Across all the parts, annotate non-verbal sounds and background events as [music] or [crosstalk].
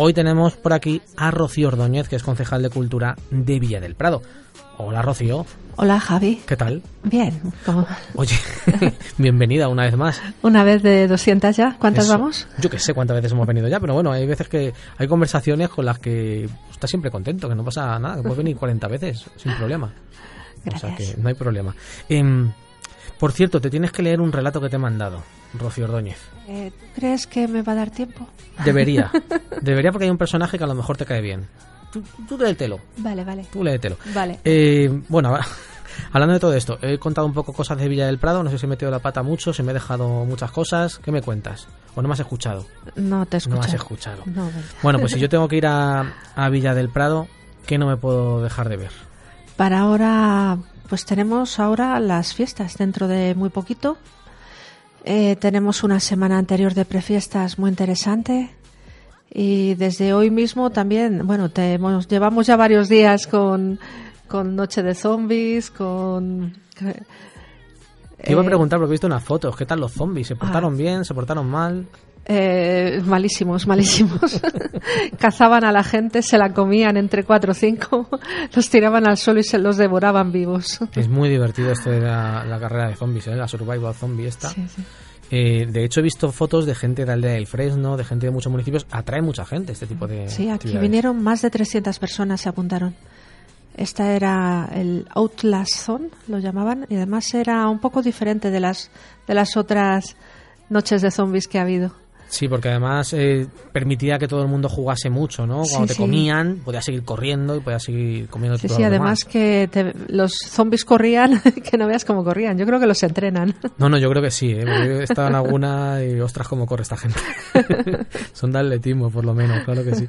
Hoy tenemos por aquí a Rocío Ordóñez, que es concejal de Cultura de Villa del Prado. Hola, Rocío. Hola, Javi. ¿Qué tal? Bien. ¿cómo? Oye, [laughs] bienvenida una vez más. Una vez de 200 ya. ¿Cuántas Eso. vamos? Yo que sé cuántas veces hemos venido ya, pero bueno, hay veces que hay conversaciones con las que estás siempre contento, que no pasa nada, que puedes venir 40 veces sin problema. O sea Gracias. que no hay problema. Em, por cierto, te tienes que leer un relato que te he mandado, Rocío Ordóñez. Eh, ¿tú ¿Crees que me va a dar tiempo? Debería. [laughs] Debería porque hay un personaje que a lo mejor te cae bien. Tú, tú léetelo, Vale, vale. tú léetelo. Vale. Eh, bueno, [laughs] hablando de todo esto, he contado un poco cosas de Villa del Prado, no sé si he metido la pata mucho, si me he dejado muchas cosas. ¿Qué me cuentas? ¿O no me has escuchado? No te escucho. No has escuchado. No, vale. Bueno, pues si yo [laughs] tengo que ir a, a Villa del Prado, ¿qué no me puedo dejar de ver? Para ahora, pues tenemos ahora las fiestas dentro de muy poquito. Eh, tenemos una semana anterior de prefiestas muy interesante. Y desde hoy mismo también, bueno, te hemos- llevamos ya varios días con, con Noche de Zombies, con... Te iba a eh, preguntar porque he visto unas fotos. ¿Qué tal los zombies? ¿Se portaron Ah. bien? ¿Se portaron mal? Eh, malísimos, malísimos. [laughs] Cazaban a la gente, se la comían entre cuatro o cinco, [laughs] los tiraban al suelo y se los devoraban vivos. Es muy divertido esto de la, la carrera de zombies, ¿eh? la survival zombie esta. Sí, sí. Eh, de hecho, he visto fotos de gente de Aldea del Fresno, de gente de muchos municipios. Atrae mucha gente este tipo de. Sí, aquí vinieron más de 300 personas, se apuntaron. Esta era el Outlast Zone, lo llamaban, y además era un poco diferente de las, de las otras noches de zombies que ha habido. Sí, porque además eh, permitía que todo el mundo jugase mucho, ¿no? Cuando Sí, te sí. comían, podías seguir corriendo y podías seguir comiendo Sí, todo sí, lo además demás. que te- los zombies corrían, [laughs] que no veas cómo corrían. Yo creo que los entrenan. No, no, yo creo que sí. ¿eh? He estado en alguna y ostras, cómo corre esta gente. [laughs] Son de atletismo, por lo menos, claro que sí.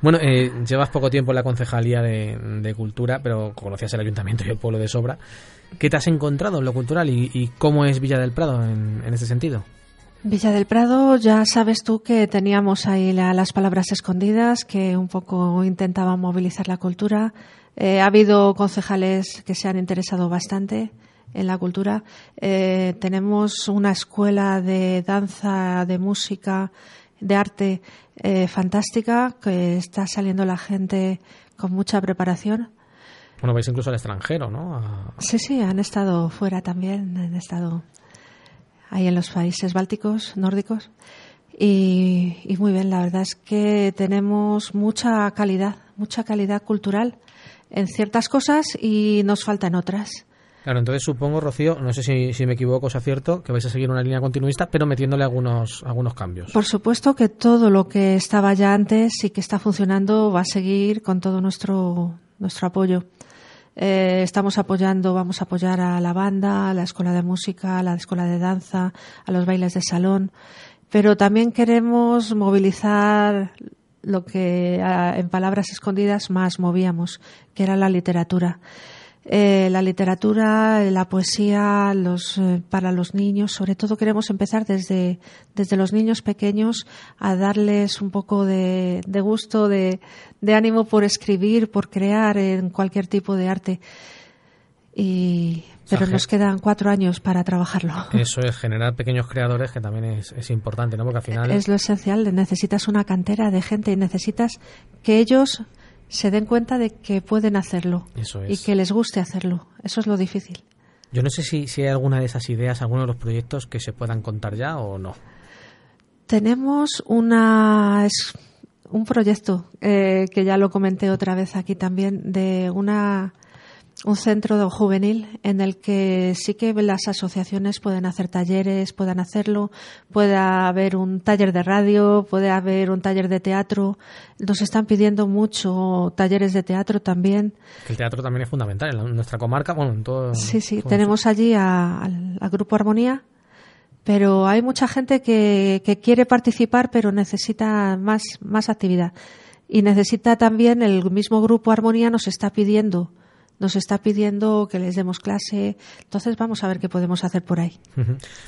Bueno, eh, llevas poco tiempo en la concejalía de, de cultura, pero conocías el ayuntamiento y el pueblo de sobra. ¿Qué te has encontrado en lo cultural y, y cómo es Villa del Prado en, en ese sentido? Villa del Prado, ya sabes tú que teníamos ahí la- las palabras escondidas, que un poco intentaban movilizar la cultura. Eh, ha habido concejales que se han interesado bastante en la cultura. Eh, tenemos una escuela de danza, de música, de arte eh, fantástica, que está saliendo la gente con mucha preparación. Bueno, vais incluso al extranjero, ¿no? A- Sí, sí, han estado fuera también, han estado ahí en los países bálticos, nórdicos. Y, y muy bien, la verdad es que tenemos mucha calidad, mucha calidad cultural en ciertas cosas y nos faltan otras. Claro, entonces supongo, Rocío, no sé si, si me equivoco o sea cierto, que vais a seguir una línea continuista, pero metiéndole algunos, algunos cambios. Por supuesto que todo lo que estaba ya antes y que está funcionando va a seguir con todo nuestro, nuestro apoyo. Eh, estamos apoyando, vamos a apoyar a la banda, a la escuela de música, a la escuela de danza, a los bailes de salón, pero también queremos movilizar lo que en palabras escondidas más movíamos, que era la literatura. Eh, la literatura, la poesía, los, eh, para los niños, sobre todo queremos empezar desde, desde los niños pequeños a darles un poco de, de gusto, de, de ánimo por escribir, por crear en cualquier tipo de arte. Y, pero nos quedan cuatro años para trabajarlo. [laughs] Eso es generar pequeños creadores, que también es, es importante, ¿no? Porque al final... Es lo esencial. Necesitas una cantera de gente y necesitas que ellos se den cuenta de que pueden hacerlo Eso y que les guste hacerlo. Eso es lo difícil. Yo no sé si, si hay alguna de esas ideas, alguno de los proyectos que se puedan contar ya o no. Tenemos una, es un proyecto eh, que ya lo comenté otra vez aquí también de una un centro juvenil en el que sí que las asociaciones pueden hacer talleres, puedan hacerlo, puede haber un taller de radio, puede haber un taller de teatro. Nos están pidiendo mucho talleres de teatro también. El teatro también es fundamental en, la- en nuestra comarca, bueno, en todo... Sí, sí, todo- tenemos allí a- al, al Grupo Armonía, pero hay mucha gente que, que quiere participar, pero necesita más, más actividad. y necesita también el mismo grupo Armonía nos está pidiendo nos está pidiendo que les demos clase. Entonces vamos a ver qué podemos hacer por ahí.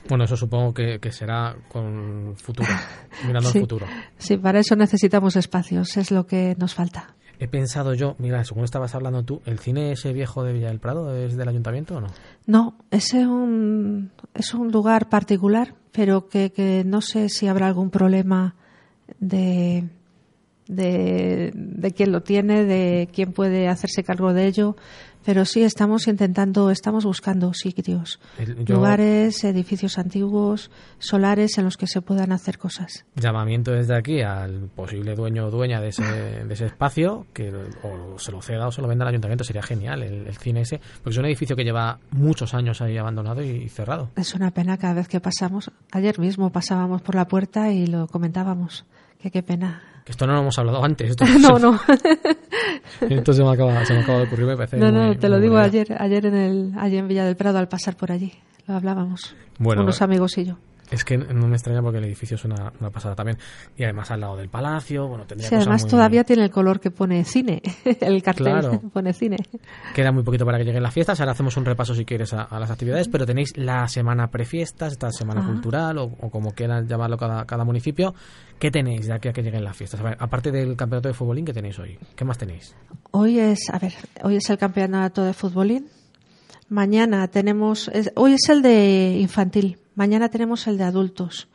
Bueno, eso supongo que, será con futuro, [laughs] mirando sí, al futuro. Sí, para eso necesitamos espacios, es lo que nos falta. He pensado yo, mira, según estabas hablando tú, ¿el cine ese viejo de Villa del Prado es del ayuntamiento o no? No, es un, es un lugar particular, pero que, que no sé si habrá algún problema de, de, de quién lo tiene, de quién puede hacerse cargo de ello. Pero sí estamos intentando, estamos buscando sitios, lugares, edificios antiguos, solares en los que se puedan hacer cosas. Llamamiento desde aquí al posible dueño o dueña de ese, [laughs] de ese espacio, que o se lo ceda o se lo venda al ayuntamiento, sería genial el, cine ese, porque es un edificio que lleva muchos años ahí abandonado y cerrado. Es una pena cada vez que pasamos, ayer mismo pasábamos por la puerta y lo comentábamos, que qué pena esto no lo hemos hablado antes. [laughs] no, [laughs] no. Esto se me, acaba, se me acaba de ocurrir, me parece. No, no, te lo digo ayer, ayer en, el, ayer en Villa del Prado al pasar por allí. Lo hablábamos. Bueno, unos amigos y yo. Es que no me extraña porque el edificio es una, pasada también. Y además al lado del palacio, bueno, tendría Sí, además todavía tiene el color que pone cine, [laughs] el cartel [laughs] pone cine. Queda muy poquito para que lleguen las fiestas. Ahora hacemos un repaso, si quieres, a, las actividades, pero tenéis la semana prefiestas, esta semana cultural, o, como quieran llamarlo cada, cada municipio. ¿Qué tenéis de aquí a que lleguen las fiestas? aparte del campeonato de futbolín, ¿qué tenéis hoy? ¿Qué más tenéis? Hoy es, a ver, hoy es el campeonato de futbolín. Mañana tenemos, hoy es el de infantil, Mañana tenemos el de adultos.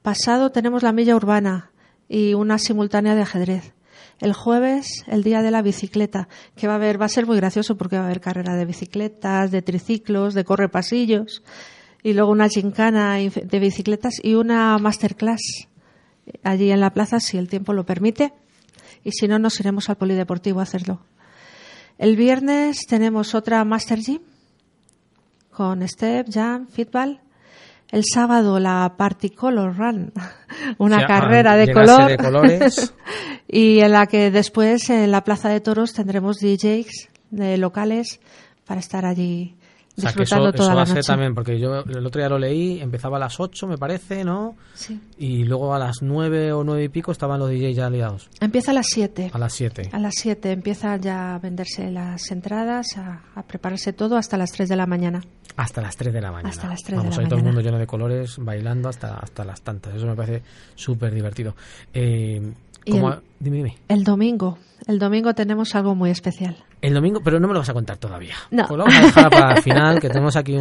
Pasado tenemos la milla urbana y una simultánea de ajedrez. El jueves, el día de la bicicleta, que va a haber, va a ser muy gracioso porque va a haber carrera de bicicletas, de triciclos, de corre pasillos, y luego una gincana de bicicletas y una masterclass allí en la plaza si el tiempo lo permite. Y si no, nos iremos al polideportivo a hacerlo. El viernes tenemos otra Master Gym con Step, Jam, Fitball el sábado la Color Run, [laughs] una carrera de color. [laughs] y en la que después en la Plaza de Toros tendremos DJs de locales para estar allí o sea, eso, va a ser también, porque yo el otro día lo leí, empezaba a las 8, me parece, ¿no? Sí. Y luego a las 9 o 9 y pico estaban los DJs ya liados. Empieza a las 7. A las 7. A las 7 empieza ya a venderse las entradas, a, prepararse todo hasta las 3 de la mañana. Hasta las 3 de la mañana. Hasta las 3 Vamos, de la hay todo el mundo lleno de colores, bailando hasta, hasta las tantas. Eso me parece súper divertido. Eh, el, dime, dime. El domingo. El domingo tenemos algo muy especial. El domingo, pero no me lo vas a contar todavía. No. Pues lo vamos a dejar para el final, que [laughs] tenemos aquí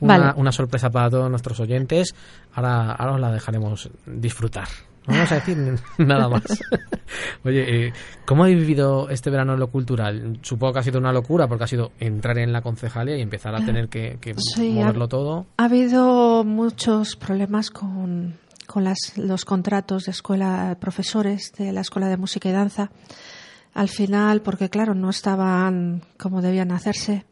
una, sorpresa para todos nuestros oyentes. Ahora, ahora os la dejaremos disfrutar. No vamos a decir [laughs] nada más. [laughs] Oye, eh, ¿cómo habéis vivido este verano en lo cultural? Supongo que ha sido una locura porque ha sido entrar en la concejalía y empezar a tener que, moverlo todo. Ha habido muchos problemas con, con las, los contratos de escuela, profesores de la Escuela de Música y Danza al final, porque claro, no estaban como debían hacerse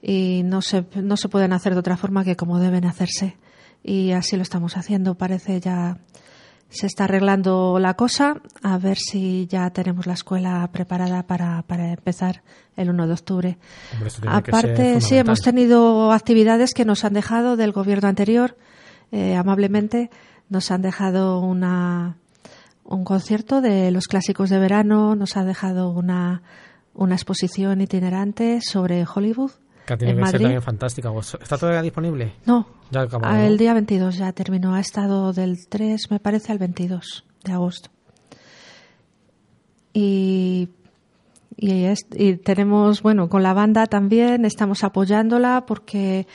y no se, no se pueden hacer de otra forma que como deben hacerse. Y así lo estamos haciendo. Parece ya se está arreglando la cosa. A ver si ya tenemos la escuela preparada para, para empezar el 1 de octubre. Aparte, sí, hemos tenido actividades que nos han dejado del gobierno anterior, eh, amablemente. Nos han dejado una, un concierto de los clásicos de verano, nos ha dejado una, una exposición itinerante sobre Hollywood. Que tiene que ser también fantástica. ¿Está todavía disponible? No, ya el día 22 ya terminó. Ha estado del 3, me parece, al 22 de agosto. Y, y, tenemos, bueno, con la banda también estamos apoyándola porque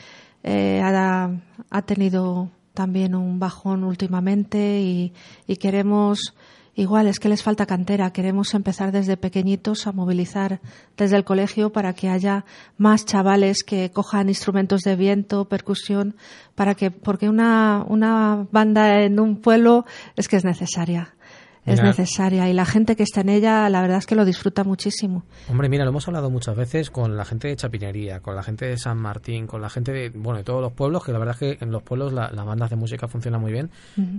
eh, ha, ha tenido también un bajón últimamente y, queremos Igual es que les falta cantera. Queremos empezar desde pequeñitos a movilizar desde el colegio para que haya más chavales que cojan instrumentos de viento, percusión, para que, porque una, una banda en un pueblo es que es necesaria es necesaria y la gente que está en ella la verdad es que lo disfruta muchísimo. Hombre, mira, lo hemos hablado muchas veces con la gente de Chapinería, con la gente de San Martín, con la gente de, bueno, de todos los pueblos, que la verdad es que en los pueblos las bandas de música funcionan muy bien.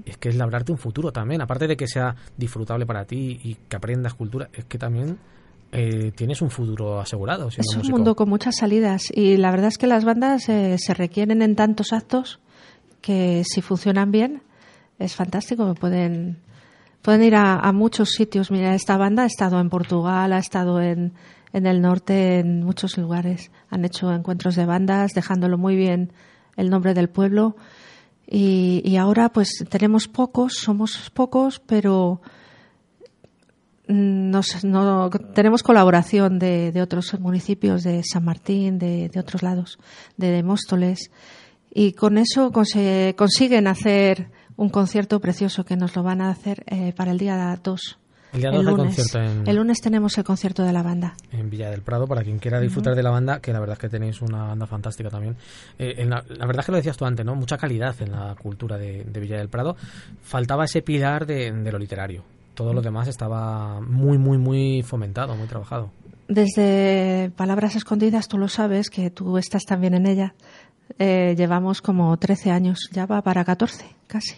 Es que es labrarte un futuro también, aparte de que sea disfrutable para ti y que aprendas cultura, es que también eh, tienes un futuro asegurado. Es un mundo con muchas salidas y la verdad es que las bandas eh, se requieren en tantos actos que si funcionan bien es fantástico, pueden pueden ir a, muchos sitios. Mira, esta banda ha estado en Portugal, ha estado en, en el norte, en muchos lugares. Han hecho encuentros de bandas, dejándolo muy bien el nombre del pueblo. Y, ahora, pues tenemos pocos, somos pocos, pero Mm, nos, no, tenemos colaboración de, de, otros municipios, de San Martín, de, de otros lados, de Móstoles, y con eso consiguen hacer un concierto precioso que nos lo van a hacer eh, para el día 2. El día 2 lunes. el lunes tenemos el concierto de la banda. En Villa del Prado, para quien quiera disfrutar de la banda, que la verdad es que tenéis una banda fantástica también. Eh, la, verdad es que lo decías tú antes, ¿no? Mucha calidad en la cultura de, de Villa del Prado. Faltaba ese pilar de, de lo literario todo lo demás estaba muy, muy, muy fomentado, muy trabajado. Desde Palabras Escondidas, tú lo sabes, que tú estás también en ella, eh, llevamos como 13 años, ya va para 14, casi.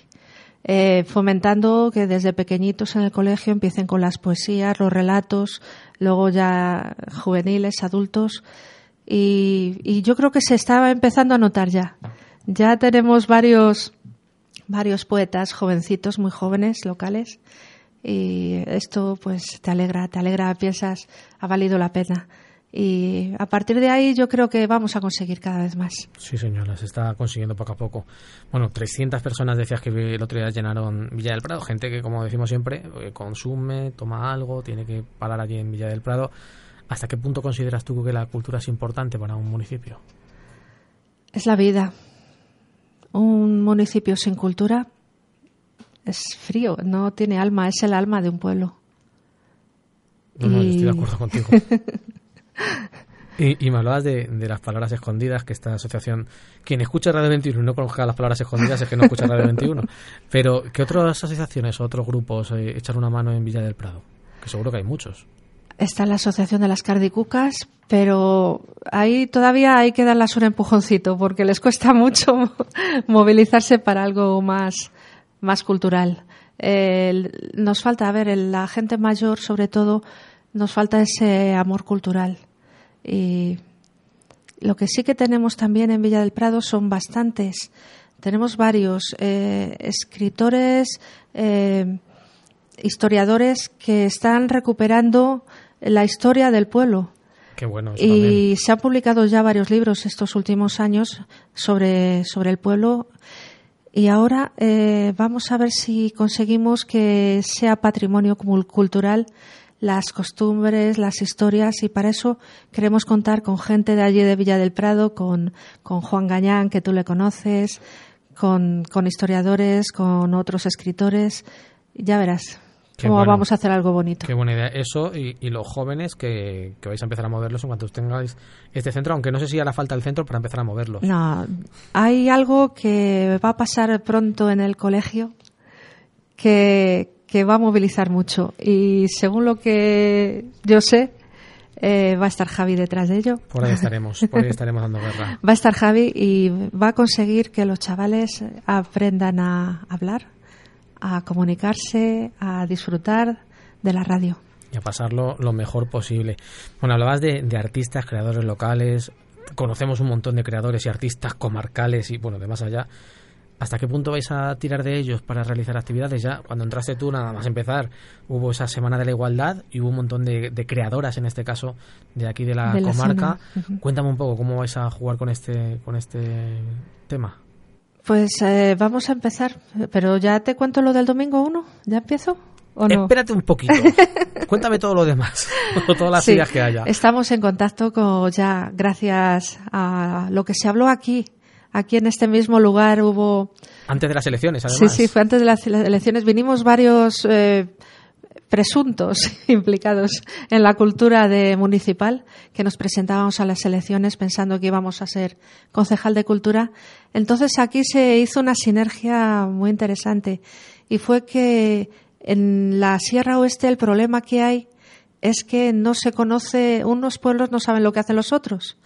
Eh, fomentando que desde pequeñitos en el colegio empiecen con las poesías, los relatos, luego ya juveniles, adultos. Y, y yo creo que se estaba empezando a notar ya. Ya tenemos varios, varios poetas jovencitos, muy jóvenes, locales, y esto pues te alegra, te alegra, piensas, ha valido la pena. Y a partir de ahí yo creo que vamos a conseguir cada vez más. Sí, señora, se está consiguiendo poco a poco. Bueno, 300 personas decías que el otro día llenaron Villa del Prado, gente que como decimos siempre, eh, consume, toma algo, tiene que parar allí en Villa del Prado. ¿Hasta qué punto consideras tú que la cultura es importante para un municipio? Es la vida. Un municipio sin cultura es frío, no tiene alma, es el alma de un pueblo. No, estoy de acuerdo contigo. [laughs] y, me hablabas de, las palabras escondidas, que esta asociación, quien escucha Radio 21 y no conozca las palabras escondidas es que no escucha Radio 21. Pero, ¿qué otras asociaciones o otros grupos eh, echan una mano en Villa del Prado? Que seguro que hay muchos. Está la Asociación de las Cardicucas, pero ahí todavía hay que darles un empujoncito porque les cuesta [laughs] mucho movilizarse para algo más, más cultural. nos falta, a ver, la gente mayor, sobre todo, nos falta ese amor cultural. Y lo que sí que tenemos también en Villa del Prado son bastantes. Tenemos varios eh, escritores, eh, historiadores que están recuperando la historia del pueblo. Qué bueno, y se han publicado ya varios libros estos últimos años sobre, sobre el pueblo y ahora eh, vamos a ver si conseguimos que sea patrimonio cultural las costumbres, las historias y para eso queremos contar con gente de allí de Villa del Prado, con, con Juan Gañán, que tú le conoces, con, con historiadores, con otros escritores. Ya verás, ¿Cómo vamos a hacer algo bonito? Qué buena idea. Eso y, los jóvenes que, vais a empezar a moverlos en cuanto tengáis este centro, aunque no sé si hará falta el centro para empezar a moverlos. No, hay algo que va a pasar pronto en el colegio que, va a movilizar mucho y según lo que yo sé, eh, va a estar Javi detrás de ello. Por ahí estaremos, por ahí estaremos dando guerra. [laughs] Va a estar Javi y va a conseguir que los chavales aprendan a hablar, a comunicarse, a disfrutar de la radio. Y a pasarlo lo mejor posible. Bueno, hablabas de, artistas, creadores locales. Conocemos un montón de creadores y artistas comarcales y, bueno, de más allá. ¿Hasta qué punto vais a tirar de ellos para realizar actividades? Ya cuando entraste tú, nada más empezar, hubo esa Semana de la Igualdad y hubo un montón de, creadoras, en este caso, de aquí de la comarca. Cuéntame un poco cómo vais a jugar con este, con este tema. Pues eh, vamos a empezar, pero ya te cuento lo del domingo 1, ¿ya empiezo? ¿O no? Espérate un poquito. [laughs] Cuéntame todo lo demás, [laughs] todas las ideas que haya. Estamos en contacto con ya, gracias a lo que se habló aquí. Aquí en este mismo lugar hubo. Antes de las elecciones, además. Sí, sí, fue antes de las elecciones. Vinimos varios eh, presuntos [laughs] implicados en la cultura de municipal, que nos presentábamos a las elecciones pensando que íbamos a ser concejal de cultura. Entonces aquí se hizo una sinergia muy interesante y fue que en la Sierra Oeste el problema que hay es que no se conoce, unos pueblos no saben lo que hacen los otros.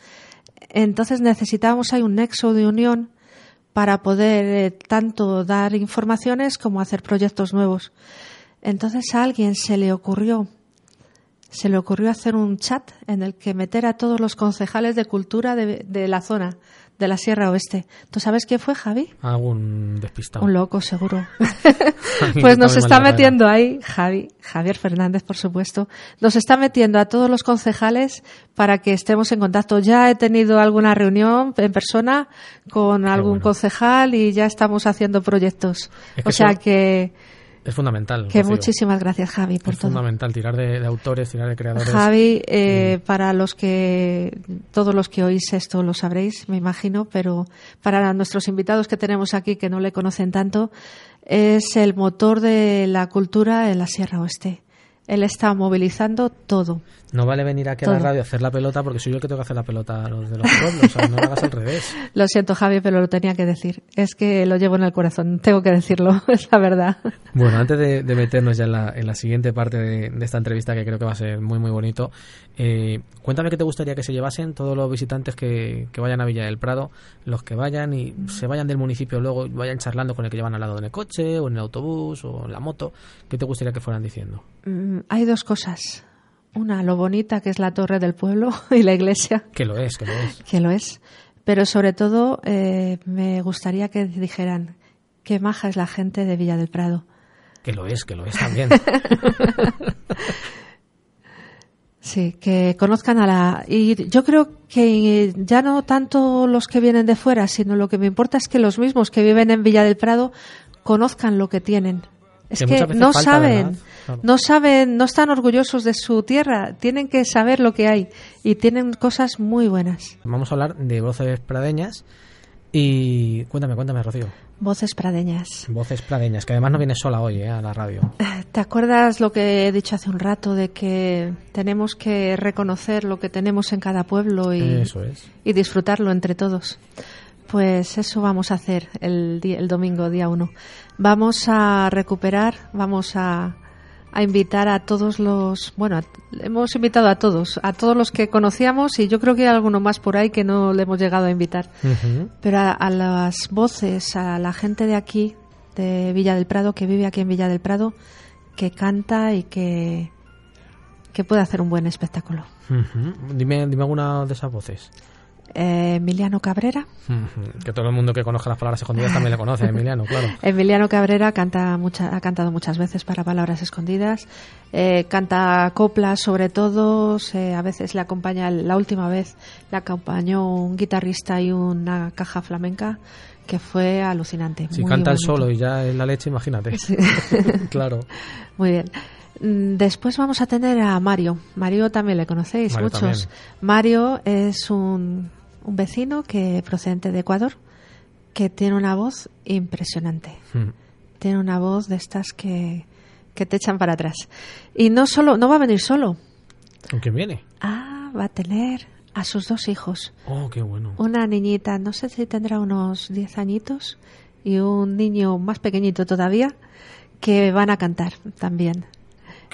Entonces necesitábamos hay un nexo de unión para poder eh, tanto dar informaciones como hacer proyectos nuevos. Entonces a alguien se le ocurrió, se le ocurrió hacer un chat en el que meter a todos los concejales de cultura de la zona de la Sierra Oeste. ¿Tú sabes quién fue, Javi? Algún despistado. Un loco, seguro. [laughs] [laughs] pues nos está metiendo ahí, Javi, Javier Fernández, por supuesto, nos está metiendo a todos los concejales para que estemos en contacto. Ya he tenido alguna reunión en persona con algún concejal y ya estamos haciendo proyectos. o sea que es fundamental. Que muchísimas gracias, Javi, por es fundamental tirar de, autores, tirar de creadores. Javi, eh, mm. para los que, todos los que oís esto lo sabréis, me imagino, pero para nuestros invitados que tenemos aquí que no le conocen tanto, es el motor de la cultura en la Sierra Oeste. Él está movilizando todo. No vale venir aquí a la radio a hacer la pelota porque soy yo el que tengo que hacer la pelota a los de los pueblos. o sea, no lo hagas al revés. [laughs] Lo siento, Javi, pero lo tenía que decir. Es que lo llevo en el corazón. Tengo que decirlo, [laughs] es la verdad. Bueno, antes de, meternos ya en la, en la siguiente parte de, esta entrevista, que creo que va a ser muy, muy bonito, eh, cuéntame qué te gustaría que se llevasen todos los visitantes que, que, vayan a Villa del Prado, los que vayan y se vayan del municipio luego, vayan charlando con el que llevan al lado en el coche o en el autobús o en la moto. ¿Qué te gustaría que fueran diciendo? Mm, hay dos cosas. Una, lo bonita que es la torre del pueblo [laughs] y la iglesia. Que lo es, que lo es. Que lo es. Pero sobre todo eh, me gustaría que dijeran qué maja es la gente de Villa del Prado. Que lo es, que lo es también. [laughs] sí, que conozcan a la... Y yo creo que ya no tanto los que vienen de fuera, sino lo que me importa es que los mismos que viven en Villa del Prado conozcan lo que tienen. Es que, no saben. No saben, no están orgullosos de su tierra, tienen que saber lo que hay y tienen cosas muy buenas. Vamos a hablar de voces pradeñas y cuéntame, cuéntame, Rocío. Voces pradeñas. Voces pradeñas, que además no viene sola hoy eh, a la radio. ¿Te acuerdas lo que he dicho hace un rato de que tenemos que reconocer lo que tenemos en cada pueblo y, y disfrutarlo entre todos? Pues eso vamos a hacer el, el domingo, día uno. Vamos a recuperar, vamos a, a invitar a todos los, bueno, hemos invitado a todos, a todos los que conocíamos y yo creo que hay alguno más por ahí que no le hemos llegado a invitar. Pero a, las voces, a la gente de aquí, de Villa del Prado, que vive aquí en Villa del Prado, que canta y que, que puede hacer un buen espectáculo. dime, dime alguna de esas voces. Eh, Emiliano Cabrera. [laughs] Que todo el mundo que conozca las palabras escondidas también le conoce, Emiliano, claro. [laughs] Emiliano Cabrera canta mucha, ha cantado muchas veces para palabras escondidas. Eh, canta coplas sobre todo. a veces le acompaña, la última vez le acompañó un guitarrista y una caja flamenca que fue alucinante. Si canta el solo y ya en la leche, imagínate. [laughs] claro. Muy bien. Mm, después vamos a tener a Mario. Mario también le conocéis muchos. Mario es un, un, vecino que procedente de Ecuador que tiene una voz impresionante. Hmm. Tiene una voz de estas que, que te echan para atrás. Y no solo, no va a venir solo. ¿Con quién viene? Ah, va a tener a sus dos hijos. Oh, qué bueno. Una niñita, no sé si tendrá unos 10 añitos, y un niño más pequeñito todavía, que van a cantar también.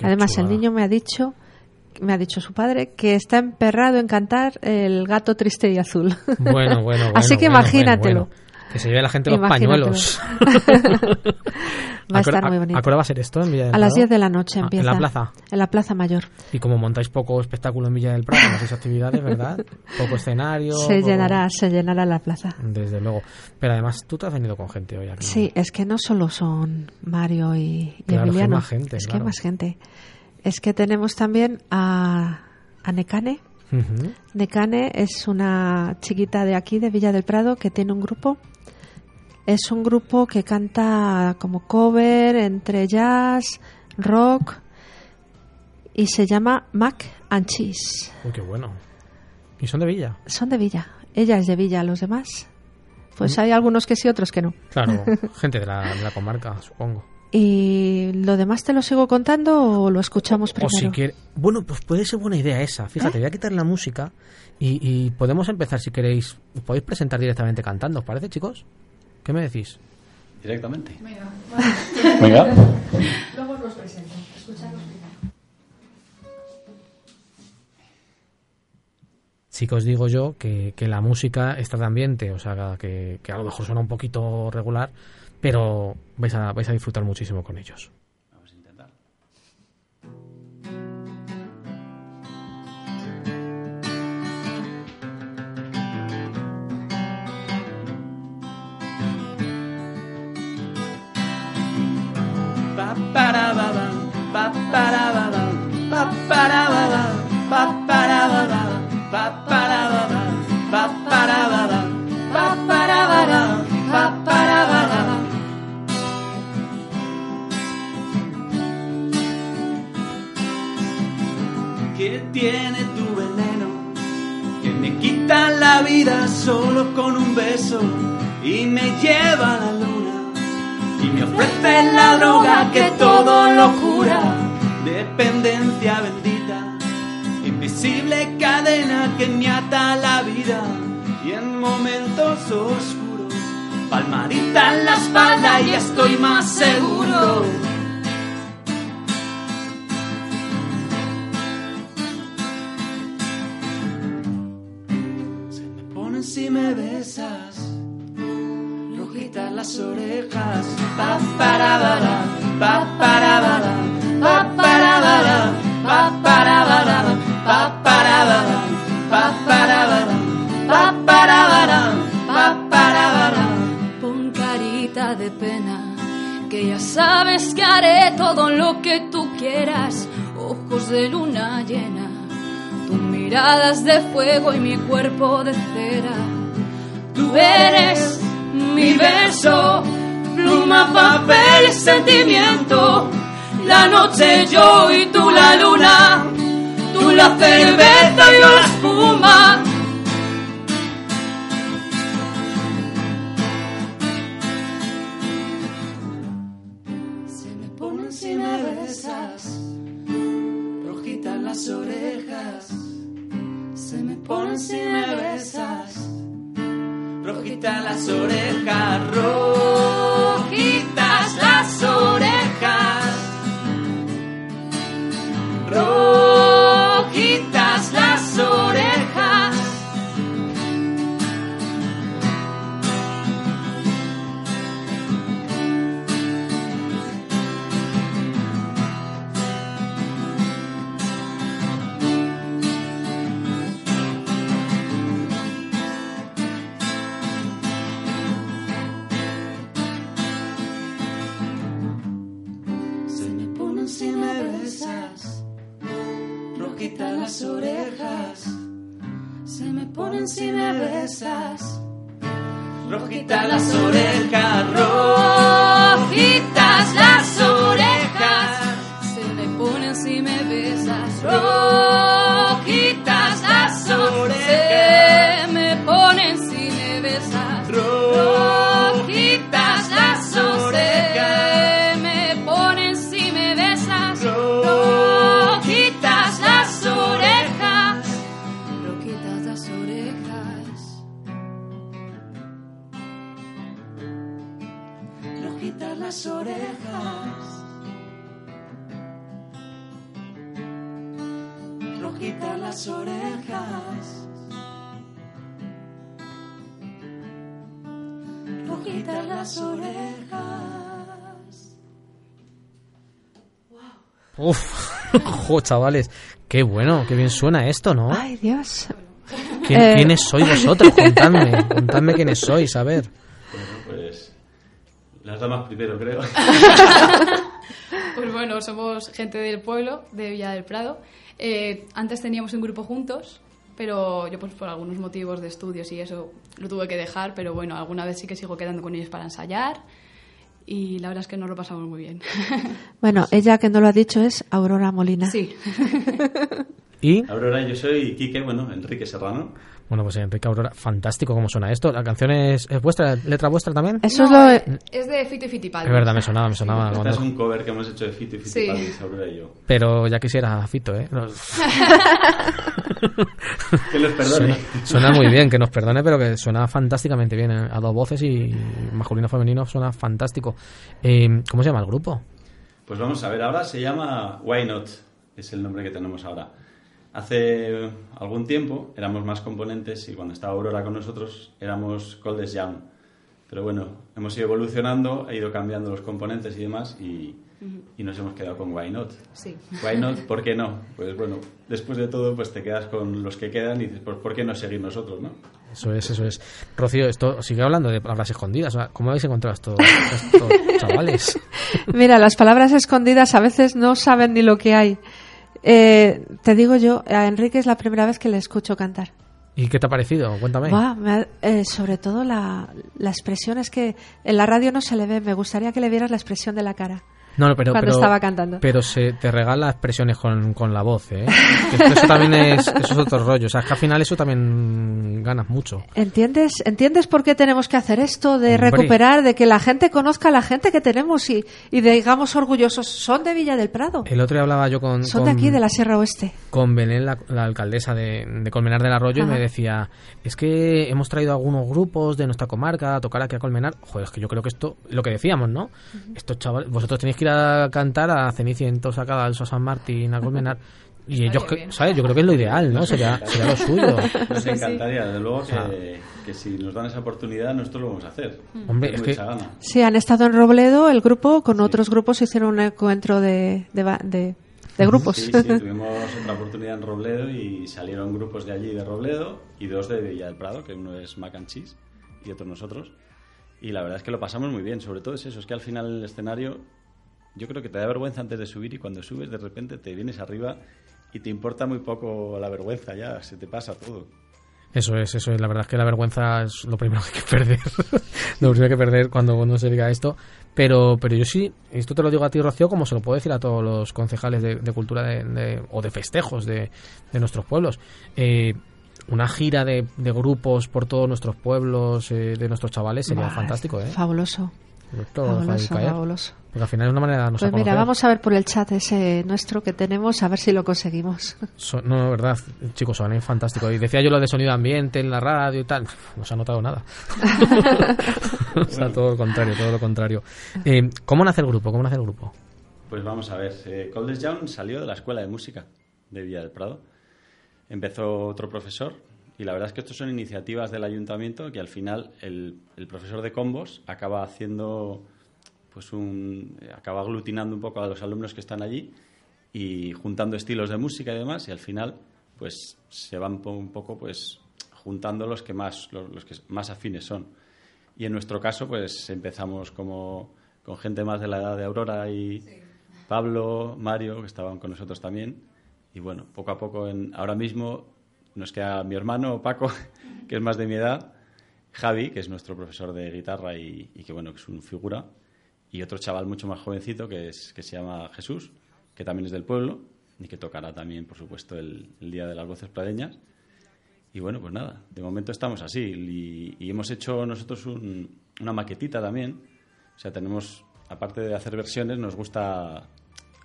Además, el niño me ha dicho me ha dicho su padre que está emperrado en cantar el gato triste y azul. Bueno, bueno, [laughs] Así que imagínatelo. Que se lleve la gente los pañuelos. [laughs] va a estar muy bonito. ¿A hora va a ser esto en Villa del A las 10 de la noche empieza. Ah, ¿En la plaza? En la plaza mayor. Y como montáis poco espectáculo en Villa del Prado, no hacéis actividades, ¿verdad? [laughs] Poco escenario. Se llenará, se llenará la plaza. Desde luego. Pero además tú te has venido con gente hoy aquí. Sí, es que no solo son Mario y, Emiliano. Es que, más gente, es que hay más gente. Es que tenemos también a, a Necane. Necane es una chiquita de aquí, de Villa del Prado, que tiene un grupo es un grupo que canta como cover entre jazz, rock y se llama Mac and Cheese. Uy, qué bueno. ¿Y son de Villa? Son de Villa. Ella es de Villa, los demás. Pues mm. hay algunos que sí, otros que no. Claro, [laughs] gente de la, de la comarca, supongo. ¿Y lo demás te lo sigo contando o lo escuchamos primero? O si Bueno, pues puede ser buena idea esa. Fíjate, ¿Eh? voy a quitar la música y, y, podemos empezar si queréis. Podéis presentar directamente cantando, ¿os parece, chicos? ¿Qué me decís? Directamente. Venga. [laughs] Venga. Luego los presento. Escuchadlos primero. Sí que os digo yo que, que la música está de ambiente, o sea, que, que, a lo mejor suena un poquito regular, pero vais a, vais a disfrutar muchísimo con ellos. Vamos a intentar. Pa, para, ba, ba, pa, para, ba, solo con un beso y me lleva a la luna y me ofrece la droga que todo lo cura. Dependencia bendita, invisible cadena que me ata la vida y en momentos oscuros, palmadita en la espalda y estoy más seguro. Me besas, rojitas las orejas, pa para bara, pa para bara, pa para bara, pa para pa para bara, pa para pa para pa para. Pon carita de pena, que ya sabes que haré todo lo que tú quieras. Ojos de luna llena, tu mirada es de fuego y mi cuerpo de cera. Tú eres mi verso, pluma, papel, sentimiento. La noche yo y tú la luna, tú la cerveza y yo la espuma. Rojitas las las orejas. Rojitas las orejas. Rojitas las orejas. Uf, [laughs] jo, chavales, qué bueno, qué bien suena esto, ¿no? Ay, Dios. ¿Quién- eh. ¿Quiénes sois vosotros? Contadme, [laughs] contadme quiénes sois, a ver. Las damas primero, creo. [laughs] [laughs] Pues bueno, somos gente del pueblo, de Villa del Prado. Eh, antes teníamos un grupo juntos, pero yo pues por algunos motivos de estudios y eso lo tuve que dejar, pero bueno, alguna vez sí que sigo quedando con ellos para ensayar y la verdad es que nos lo pasamos muy bien. [laughs] Bueno, ella que no lo ha dicho es Aurora Molina. Sí. ¿Y? Aurora, yo soy Quique, bueno, Enrique Serrano. Bueno, pues Enrique Aurora, fantástico cómo suena esto. ¿La canción es, es vuestra, letra vuestra también? Eso No, es lo... eh, es de Fito y Fitipaldi. Es verdad, me sonaba, me sonaba. Este cuando- es un cover que hemos hecho de Fito y Sí. Fitipaldis, Aurora y yo. Pero ya quisiera Fito, ¿eh? [laughs] Que los perdone. Suena, suena muy bien, que nos perdone, pero que suena fantásticamente bien. ¿eh? A dos voces y masculino femenino suena fantástico. Eh, ¿Cómo se llama el grupo? Pues vamos a ver, ahora se llama Why Not, es el nombre que tenemos ahora. Hace algún tiempo éramos más componentes y cuando estaba Aurora con nosotros éramos Coldes Young. Pero bueno, hemos ido evolucionando, he ido cambiando los componentes y demás y, y nos hemos quedado con Why Not. Sí. Why Not, [laughs] ¿por qué no? Pues bueno, después de todo, pues te quedas con los que quedan y dices, pues ¿por qué no seguir nosotros, no? Eso es, eso es. Rocío, esto sigue hablando de palabras escondidas. ¿Cómo habéis encontrado esto, estos chavales? [laughs] Mira, las palabras escondidas a veces no saben ni lo que hay. Eh, te digo yo, a Enrique es la primera vez que le escucho cantar. ¿Y qué te ha parecido? Cuéntame. Va, me ha- eh, sobre todo la, la expresión es que en la radio no se le ve. Me gustaría que le vieras la expresión de la cara. No, no, pero, cuando pero, estaba cantando. Pero se te regala expresiones con, con la voz, ¿eh? Eso también es, eso es otro rollo. O sea, es que al final eso también ganas mucho. ¿Entiendes? ¿Entiendes por qué tenemos que hacer esto? De Hombre. recuperar, de que la gente conozca a la gente que tenemos y, y digamos orgullosos. Son de Villa del Prado. El otro día hablaba yo con, Son con, de aquí, de la Sierra Oeste. con Belén, la, la alcaldesa de, de Colmenar del Arroyo, y me decía, es que hemos traído algunos grupos de nuestra comarca a tocar aquí a Colmenar. Joder, es que yo creo que esto, lo que decíamos, ¿no? Estos chavales, vosotros tenéis que ir a cantar a Cenicientos, a Cadalso, a San Martín, a Colmenar. [laughs] Y ellos, que, bien. ¿sabes? Yo creo que es lo ideal, ¿no? Sería, sería lo suyo. [laughs] Nos Sí, sí. encantaría, desde luego, que, sea- que si nos dan esa oportunidad, nosotros lo vamos a hacer. Hombre, Tengo es que- mucha gana. Sí, han estado en Robledo, el grupo, con otros grupos hicieron un encuentro de, de, de- de grupos. Sí, sí, [laughs] tuvimos otra oportunidad en Robledo y salieron grupos de allí de Robledo y dos de Villa del Prado, que uno es Mac and Cheese y otro nosotros. Y la verdad es que lo pasamos muy bien, sobre todo es eso, es que al final el escenario yo creo que te da vergüenza antes de subir y cuando subes de repente te vienes arriba y te importa muy poco la vergüenza ya, se te pasa todo. Eso es, eso es. La verdad es que la vergüenza es lo primero [laughs] que hay que perder. lo primero que hay que perder cuando uno se diga esto. Pero, pero yo sí, esto te lo digo a ti, Rocío, como se lo puedo decir a todos los concejales de, de cultura de- de- o de festejos de, de nuestros pueblos. Eh, una gira de, de grupos por todos nuestros pueblos, eh, de nuestros chavales, sería fantástico, ¿eh? Fabuloso. Ahí Fabuloso, caer. fabuloso. Porque al final es una manera de darnos a Pues mira, vamos a ver por el chat ese nuestro que tenemos, a ver si lo conseguimos. So- no, verdad, chicos, sonéis fantástico. Y decía yo lo de sonido ambiente en la radio y tal. No se ha notado nada. [laughs] o sea, todo lo contrario, todo lo contrario. Eh, ¿Cómo nace el grupo? ¿Cómo nace el grupo? Pues vamos a ver, eh, Coldes Young salió de la Escuela de Música de Villa del Prado. Empezó otro profesor y la verdad es que estas son iniciativas del ayuntamiento que al final el, el profesor de combos acaba haciendo, pues un, acaba aglutinando un poco a los alumnos que están allí y juntando estilos de música y demás y al final pues se van un poco pues juntando los que más los, los que más afines son. Y en nuestro caso pues empezamos como con gente más de la edad de Aurora y Pablo Mario que estaban con nosotros también. Y bueno poco a poco en, ahora mismo nos queda mi hermano Paco [laughs] que es más de mi edad Javi que es nuestro profesor de guitarra y, que bueno es un figura y otro chaval mucho más jovencito que es que se llama Jesús que también es del pueblo y que tocará también por supuesto el, día de las voces pradeñas y bueno, pues nada, de momento estamos así. Y, hemos hecho nosotros un- una maquetita también. O sea, tenemos, aparte de hacer versiones, nos gusta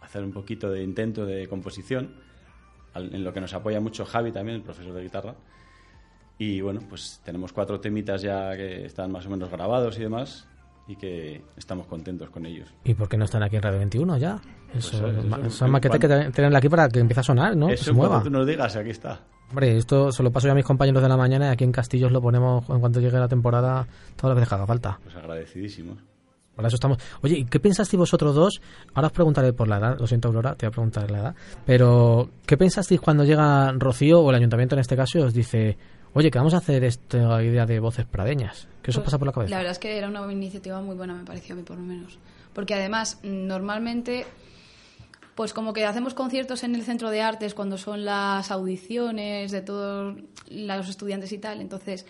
hacer un poquito de intento de composición, en lo que nos apoya mucho Javi también, el profesor de guitarra. Y bueno, pues tenemos cuatro temitas ya que están más o menos grabados y demás, y que estamos contentos con ellos. ¿Y por qué no están aquí en Radio 21 ya? Eso, eso, eso, eso, esa maqueta hay que tenerla aquí para que empiece a sonar, ¿no? Que Eso se mueva. cuando tú nos digas, aquí está. Hombre, esto se lo paso yo a mis compañeros de la mañana y aquí en Castillos lo ponemos en cuanto llegue la temporada todas las veces que haga falta. Pues agradecidísimos. Para eso estamos. Oye, ¿y qué pensasteis vosotros dos? Ahora os preguntaré por la edad, lo siento, Aurora, te voy a preguntar la edad. Pero, ¿qué pensasteis cuando llega Rocío o el ayuntamiento en este caso y os dice, oye, que vamos a hacer esta idea de voces pradeñas? ¿Qué os Pues, pasa por la cabeza? La verdad es que era una iniciativa muy buena, me pareció a mí por lo menos. Porque además, normalmente, pues como que hacemos conciertos en el centro de artes cuando son las audiciones de todos los estudiantes y tal, entonces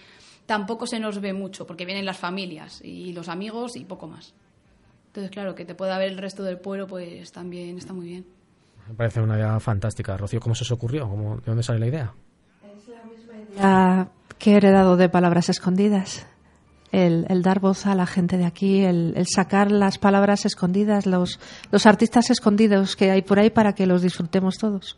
tampoco se nos ve mucho, porque vienen las familias y los amigos y poco más. Entonces, claro, que te pueda ver el resto del pueblo, pues también está muy bien. Me parece una idea fantástica. Rocío, ¿cómo se os ocurrió? ¿Cómo, ¿De dónde sale la idea? Ya que he heredado de palabras escondidas. El, el dar voz a la gente de aquí, el, el sacar las palabras escondidas, los, los artistas escondidos que hay por ahí para que los disfrutemos todos.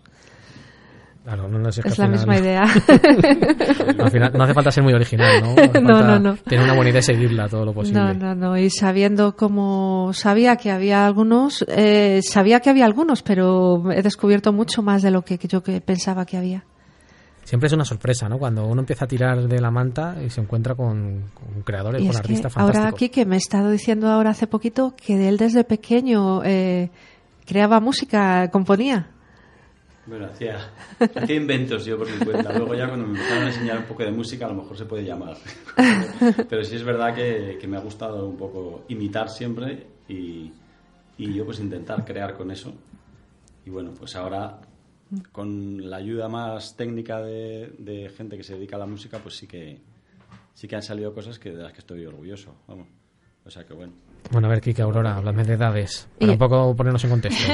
Claro, no, no sé, que Es la final- misma idea. [laughs] al final no hace falta ser muy original, ¿no? Hace [laughs] No, falta no, no. Tener una buena idea y seguirla todo lo posible. No, no, no. Y sabiendo cómo sabía que había algunos, eh, sabía que había algunos, pero he descubierto mucho más de lo que yo que pensaba que había. siempre es una sorpresa, ¿no? Cuando uno empieza a tirar de la manta y se encuentra con, con creadores, Y con artistas ahora fantásticos. aquí que me he estado diciendo ahora hace poquito que él desde pequeño eh, creaba música, componía. Bueno, hacía, hacía inventos yo por mi cuenta. Luego ya cuando me empezaron a enseñar un poco de música, a lo mejor se puede llamar. [laughs] Pero sí es verdad que, que me ha gustado un poco imitar siempre y, y yo pues intentar crear con eso. Y bueno, pues ahora con la ayuda más técnica de, de gente que se dedica a la música, pues sí que sí que han salido cosas que de las que estoy orgulloso. Vamos. O sea que bueno. Bueno, a ver, Kike, Aurora, háblame de edades. Para Y- un poco ponernos en contexto.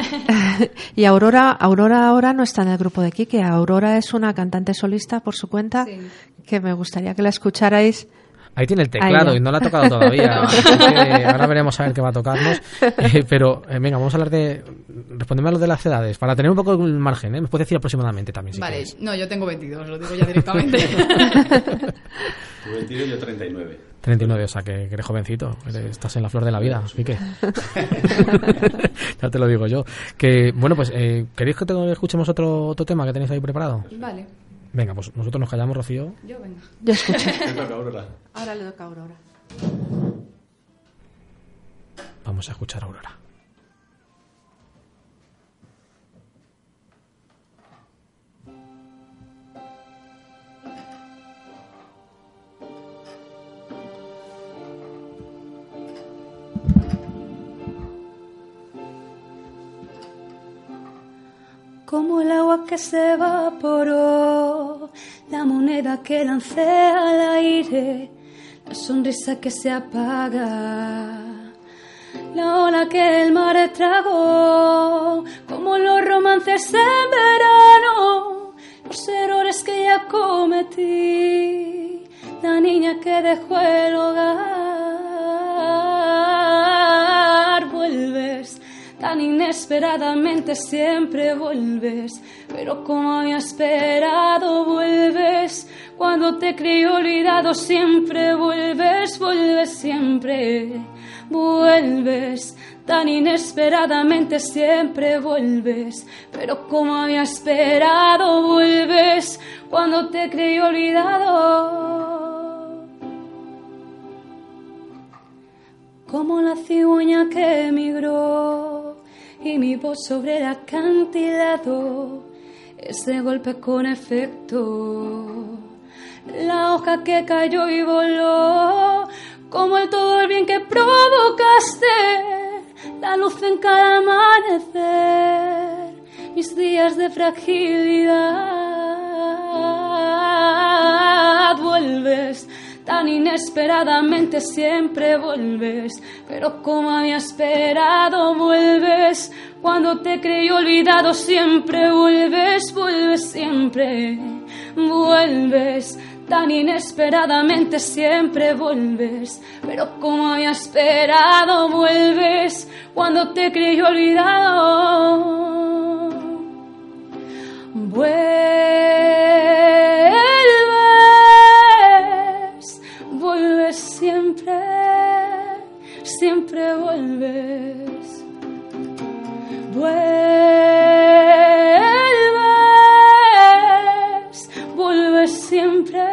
[laughs] Y Aurora, Aurora ahora no está en el grupo de Kike. Aurora es una cantante solista por su cuenta Sí. que me gustaría que la escucharais. Ahí tiene el teclado Ahí. y no lo ha tocado todavía. [laughs] Que ahora veremos a ver qué va a tocarnos. Eh, pero eh, venga, vamos a hablar de. Respondeme a lo de las edades, para tener un poco el margen, ¿eh? Me puedes decir aproximadamente también, si Vale, quieres. no, yo tengo 22, lo digo ya directamente. [laughs] Tú 22 y yo 39. 39, o sea que, eres jovencito, eres- estás en la flor de la vida, Quique. [laughs] ya te lo digo yo. Que, bueno, pues, eh, ¿queréis que te- escuchemos otro, otro tema que tenéis ahí preparado? vale, Venga, pues nosotros nos callamos, Rocío. yo venga. Yo escucho. [laughs] Ahora le toca a Aurora. Vamos a escuchar a Aurora. Como el agua que se evaporó, la moneda que lancé al aire, la sonrisa que se apaga, la ola que el mar tragó, como los romances en verano, los errores que ya cometí, la niña que dejó el hogar, tan inesperadamente siempre vuelves, pero como había esperado vuelves, cuando te creí olvidado siempre vuelves, vuelves siempre, vuelves, tan inesperadamente siempre vuelves, pero como había esperado vuelves, cuando te creí olvidado. como la cigüeña que emigró y mi voz sobre el acantilado, ese golpe con efecto, la hoja que cayó y voló, como el todo el bien que provocaste, la luz en cada amanecer, mis días de fragilidad, vuelves tan inesperadamente siempre vuelves, pero como había esperado vuelves, cuando te creí olvidado siempre vuelves, vuelves siempre, vuelves, tan inesperadamente siempre vuelves, pero como había esperado vuelves, cuando te creí olvidado. Vuelves, siempre vuelves. Vuelves, vuelves siempre,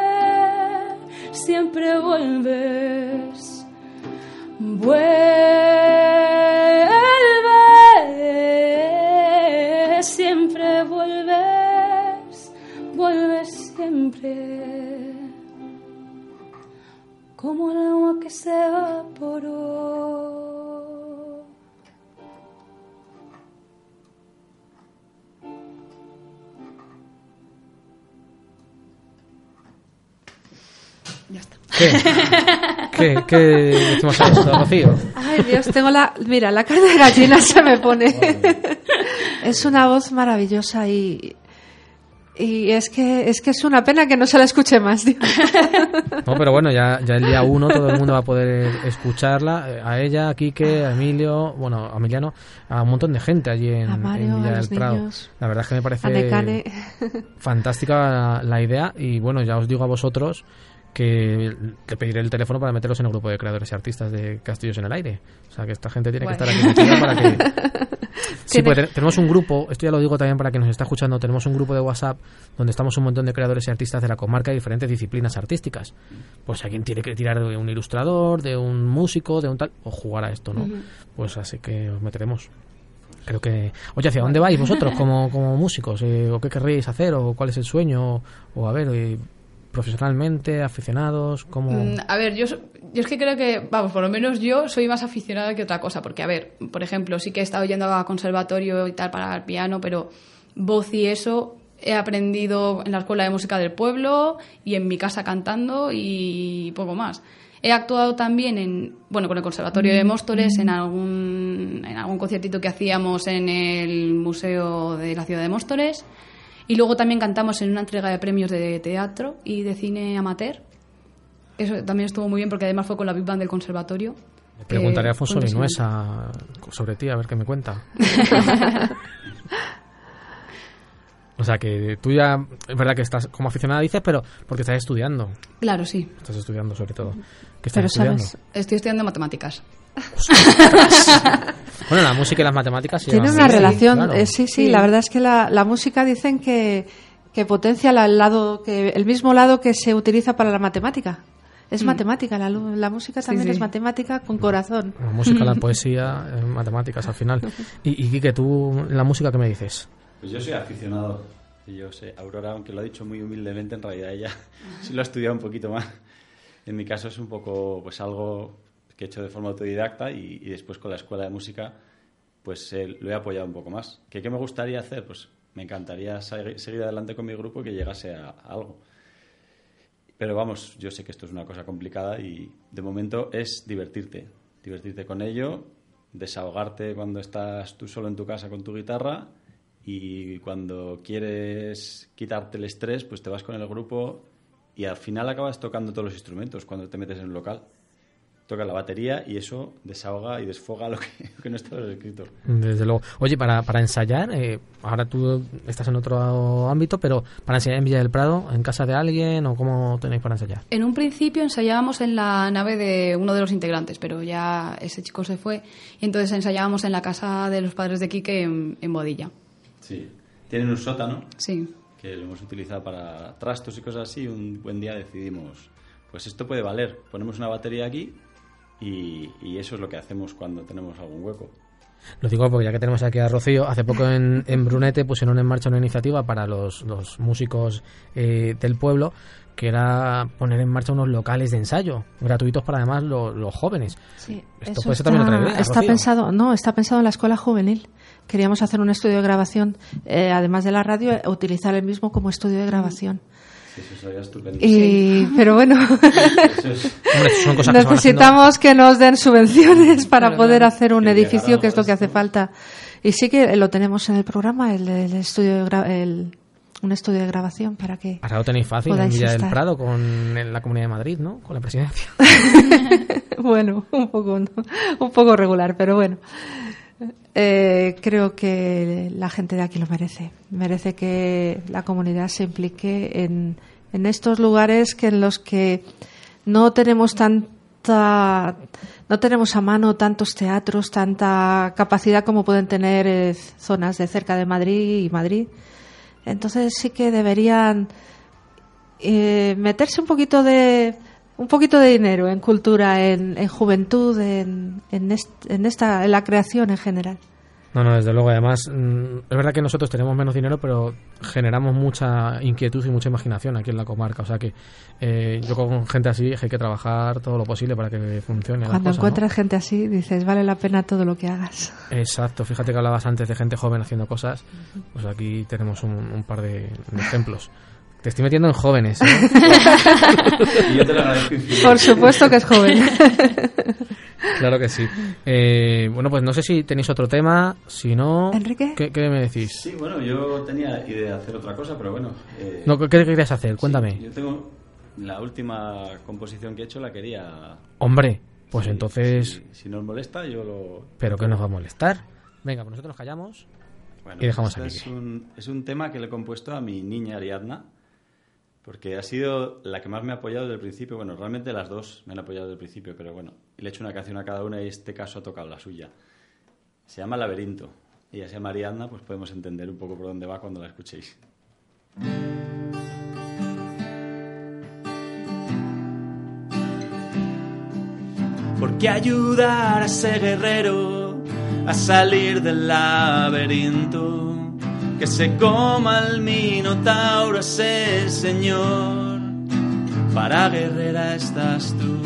siempre vuelves. Vuelves, siempre vuelves, vuelves siempre. Como el agua que se evaporó. Ya está. ¿Qué? ¿Qué, qué decimos a esto, Rocío? Ay, Dios, tengo la. Mira, la cara de gallina se me pone. es una voz maravillosa y. Y es que, es que es una pena que no se la escuche más. tío. [laughs] No, pero bueno, ya, ya el día uno todo el mundo va a poder escucharla. A ella, a Quique, a Emilio, bueno, a Emiliano, a un montón de gente allí en, A Mario, en a Villa del Prado. niños. La verdad es que me parece fantástica la, la idea y bueno, ya os digo a vosotros que te pediré el teléfono para meterlos en el grupo de creadores y artistas de Castillos en el Aire. O sea, que esta gente tiene que estar aquí para que... [laughs] Sí, pues te- tenemos un grupo, esto ya lo digo también para quien nos está escuchando, tenemos un grupo de WhatsApp donde estamos un montón de creadores y artistas de la comarca de diferentes disciplinas artísticas. Pues alguien tiene que tirar de un ilustrador, de un músico, de un tal, o jugar a esto, ¿no? Pues así que os meteremos. Creo que... Oye, ¿hacia dónde vais vosotros [laughs] como, como músicos? Eh, ¿O qué querréis hacer? ¿O cuál es el sueño? O a ver, eh, profesionalmente, aficionados, ¿cómo...? Mm, A ver, yo, yo es que creo que, vamos, por lo menos yo soy más aficionada que otra cosa, porque, a ver, por ejemplo, sí que he estado yendo a conservatorio y tal para el piano, pero voz y eso he aprendido en la escuela de música del pueblo y en mi casa cantando y poco más. He actuado también en, bueno, con el Conservatorio de Móstoles en algún, en algún conciertito que hacíamos en el Museo de la Ciudad de Móstoles. Y luego también cantamos en una entrega de premios de teatro y de cine amateur. Eso también estuvo muy bien porque además fue con la Big Band del conservatorio. Le preguntaré Eh, a Afonso fue Vinuesa sobre ti, a ver qué me cuenta. [laughs] o sea que tú ya, es verdad que estás como aficionada, dices, pero porque estás estudiando. Claro, sí. Estás estudiando sobre todo. ¿Qué estás Pero estudiando? sabes, Estoy estudiando matemáticas. [laughs] Bueno, la música y las matemáticas se tiene llevan una bien, relación. claro. eh, sí, sí, Sí. la verdad es que la, la música dicen que, que potencia la- el lado, que el mismo lado que se utiliza para la matemática. Es Mm. matemática, la, lu- la música también sí. es matemática con corazón. La música, la [laughs] poesía, eh, matemáticas al final. Y, y que tú, la música, ¿qué me dices? Pues yo soy aficionado. Y yo sé, Aurora, aunque lo ha dicho muy humildemente, en realidad ella sí [laughs] lo ha estudiado un poquito más. En mi caso es un poco pues algo que he hecho de forma autodidacta y, y después con la escuela de música pues eh, lo he apoyado un poco más. ¿Qué, ¿Qué me gustaría hacer? Pues me encantaría segui- seguir adelante con mi grupo y que llegase a, a algo. Pero vamos, yo sé que esto es una cosa complicada y de momento es divertirte. Divertirte con ello, desahogarte cuando estás tú solo en tu casa con tu guitarra y cuando quieres quitarte el estrés, pues te vas con el grupo y al final acabas tocando todos los instrumentos cuando te metes en un local. Toca la batería y eso desahoga y desfoga lo que, [laughs] lo que no está escrito. Desde luego. Oye, para, para ensayar, eh, ahora tú estás en otro ámbito, pero para ensayar en Villa del Prado, en casa de alguien o cómo tenéis para ensayar? En un principio ensayábamos en la nave de uno de los integrantes, pero ya ese chico se fue y entonces ensayábamos en la casa de los padres de Quique en, en Bodilla. Sí. Tienen un sótano Sí. que lo hemos utilizado para trastos y cosas así. Un buen día decidimos, pues esto puede valer. Ponemos una batería aquí y, y eso es lo que hacemos cuando tenemos algún hueco. Lo digo porque ya que tenemos aquí a Rocío, hace poco en, en Brunete pusieron en marcha una iniciativa para los, los músicos eh, del pueblo que era poner en marcha unos locales de ensayo gratuitos para además lo- los jóvenes. Sí, Esto eso puede ser está, también otra idea, está Rocío. pensado, no, está pensado en la escuela juvenil. Queríamos hacer un estudio de grabación, eh, además de la radio, eh, utilizar el mismo como estudio de grabación. Eso sería estupendo. Y, [laughs] pero bueno, [laughs] necesitamos que nos den subvenciones para poder claro. hacer un Que edificio, que es lo que hace falta. Y sí que lo tenemos en el programa, el, el estudio de gra- el, un estudio de grabación para que Ahora lo tenéis fácil en Villa del. Prado con en la Comunidad de Madrid, ¿no? Con la presidencia. [laughs] bueno, un poco, ¿no? un poco regular, pero bueno. Eh, creo que la gente de aquí lo merece. Merece que la comunidad se implique en, en estos lugares que en los que no tenemos tanta, no tenemos a mano tantos teatros, tanta capacidad como pueden tener eh, zonas de cerca de Madrid y Madrid. Entonces sí que deberían eh, meterse un poquito de un poquito de dinero en cultura, en, en juventud, en, en esta, en la creación en general. No, no, desde luego. Además, mm, es verdad que nosotros tenemos menos dinero, pero generamos mucha inquietud y mucha imaginación aquí en la comarca. O sea que eh, yo con gente así hay que trabajar todo lo posible para que funcione. Cuando encuentras gente así, dices, vale la pena todo lo que hagas. Exacto, fíjate que hablabas antes de gente joven haciendo cosas. Pues aquí tenemos un, un par de, de ejemplos. Te estoy metiendo en jóvenes. ¿eh? [laughs] Y yo te lo agradezco. Por supuesto que es joven. [laughs] claro que sí. Eh, bueno, pues no sé si tenéis otro tema. Si no, Enrique. ¿qué, qué me decís? Sí, bueno, yo tenía idea de hacer otra cosa, pero bueno. eh, No, ¿Qué qué querías hacer? Cuéntame. sí, yo tengo la última composición que he hecho, la quería. Hombre, pues entonces... Si, si no os molesta, yo lo. ¿Pero qué nos va a molestar? Venga, pues nosotros nos callamos. Bueno, Y dejamos este aquí. Es un, es un tema que le he compuesto a mi niña Ariadna. Porque ha sido la que más me ha apoyado desde el principio. Bueno, realmente las dos me han apoyado desde el principio, pero bueno, le he hecho una canción a cada una y este caso ha tocado la suya. Se llama Laberinto. Y ya sea Mariana, pues podemos entender un poco por dónde va cuando la escuchéis. ¿Por qué ayudar a ese guerrero a salir del laberinto? Que se coma el minotauro señor. Para guerrera estás tú.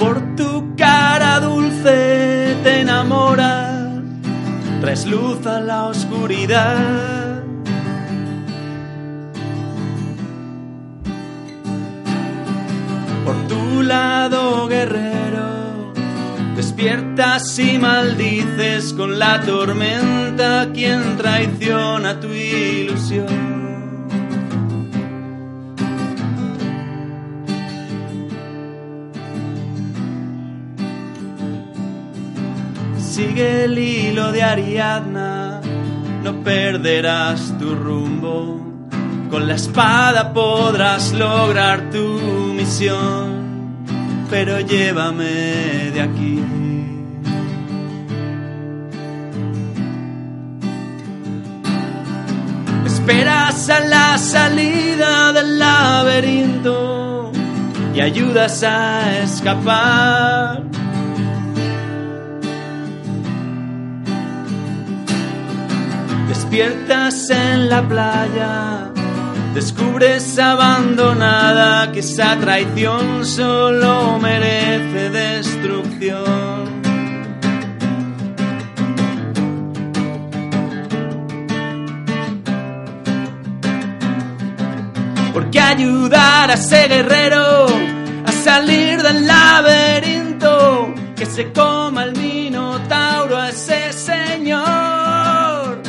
Por tu cara dulce te enamoras, traes luz a la oscuridad. Por tu lado guerrero, despiertas y maldices con la tormenta quien traiciona tu ilusión. Sigue el hilo de Ariadna, no perderás tu rumbo. Con la espada podrás lograr tu misión, pero llévame de aquí. Esperas a la salida del laberinto y ayudas a escapar. Despiertas en la playa, descubres abandonada que esa traición solo merece destrucción. Ayudar a ese guerrero a salir del laberinto, que se coma el minotauro a ese señor.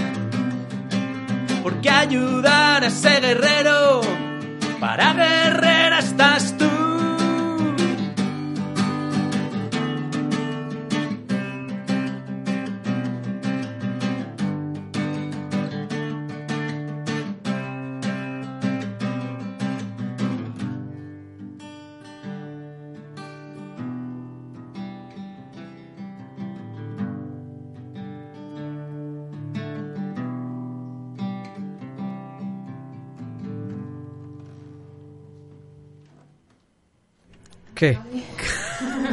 Porque ayudar a ese guerrero,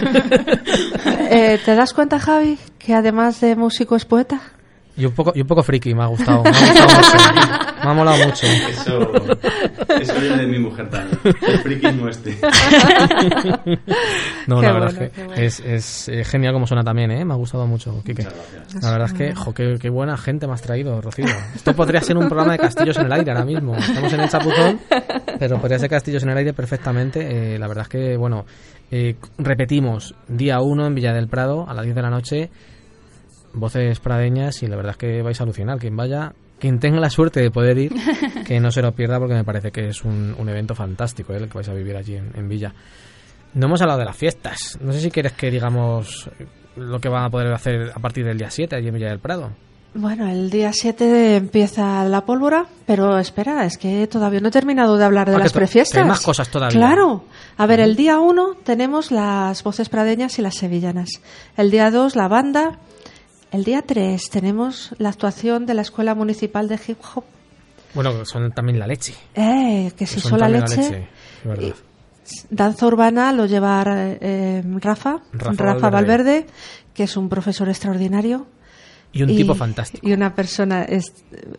[laughs] Eh, ¿Te das cuenta, Javi, que además de músico es poeta? Y un poco, y un poco friki, me ha gustado. Me ha, gustado mucho. Me ha molado mucho. Eso, eso viene de mi mujer también. El friquismo este. [laughs] No, Qué la verdad bueno, es que bueno. es, es eh, genial como suena también, ¿eh? Me ha gustado mucho, Quique. La verdad es que, jo, qué, qué buena gente me has traído, Rocío. Esto podría ser un programa de castillos en el aire ahora mismo. Estamos en el chapuzón, pero podría ser castillos en el aire perfectamente. Eh, la verdad es que, bueno, eh, repetimos, día 1 en Villa del Prado, a las 10 de la noche, voces pradeñas y la verdad es que vais a alucinar. Quien vaya, quien tenga la suerte de poder ir, [laughs] que no se lo pierda porque me parece que es un, un evento fantástico ¿eh? el que vais a vivir allí en, en Villa. No hemos hablado de las fiestas. No sé si quieres que digamos lo que van a poder hacer a partir del día 7 allí en Villa del Prado. Bueno, el día 7 empieza la pólvora, pero espera, es que todavía no he terminado de hablar de Ah, las prefiestas. hay más cosas todavía. Claro. A ver, el día 1 tenemos las voces pradeñas y las sevillanas. El día 2 la banda. El día 3 tenemos la actuación de la Escuela Municipal de Hip Hop. Bueno, son también la leche. Eh, que si Son son la leche. verdad. Danza urbana lo lleva eh, Rafa, Rafa Rafa, Valverde. Valverde. que es un profesor extraordinario. Y un tipo fantástico. Y una persona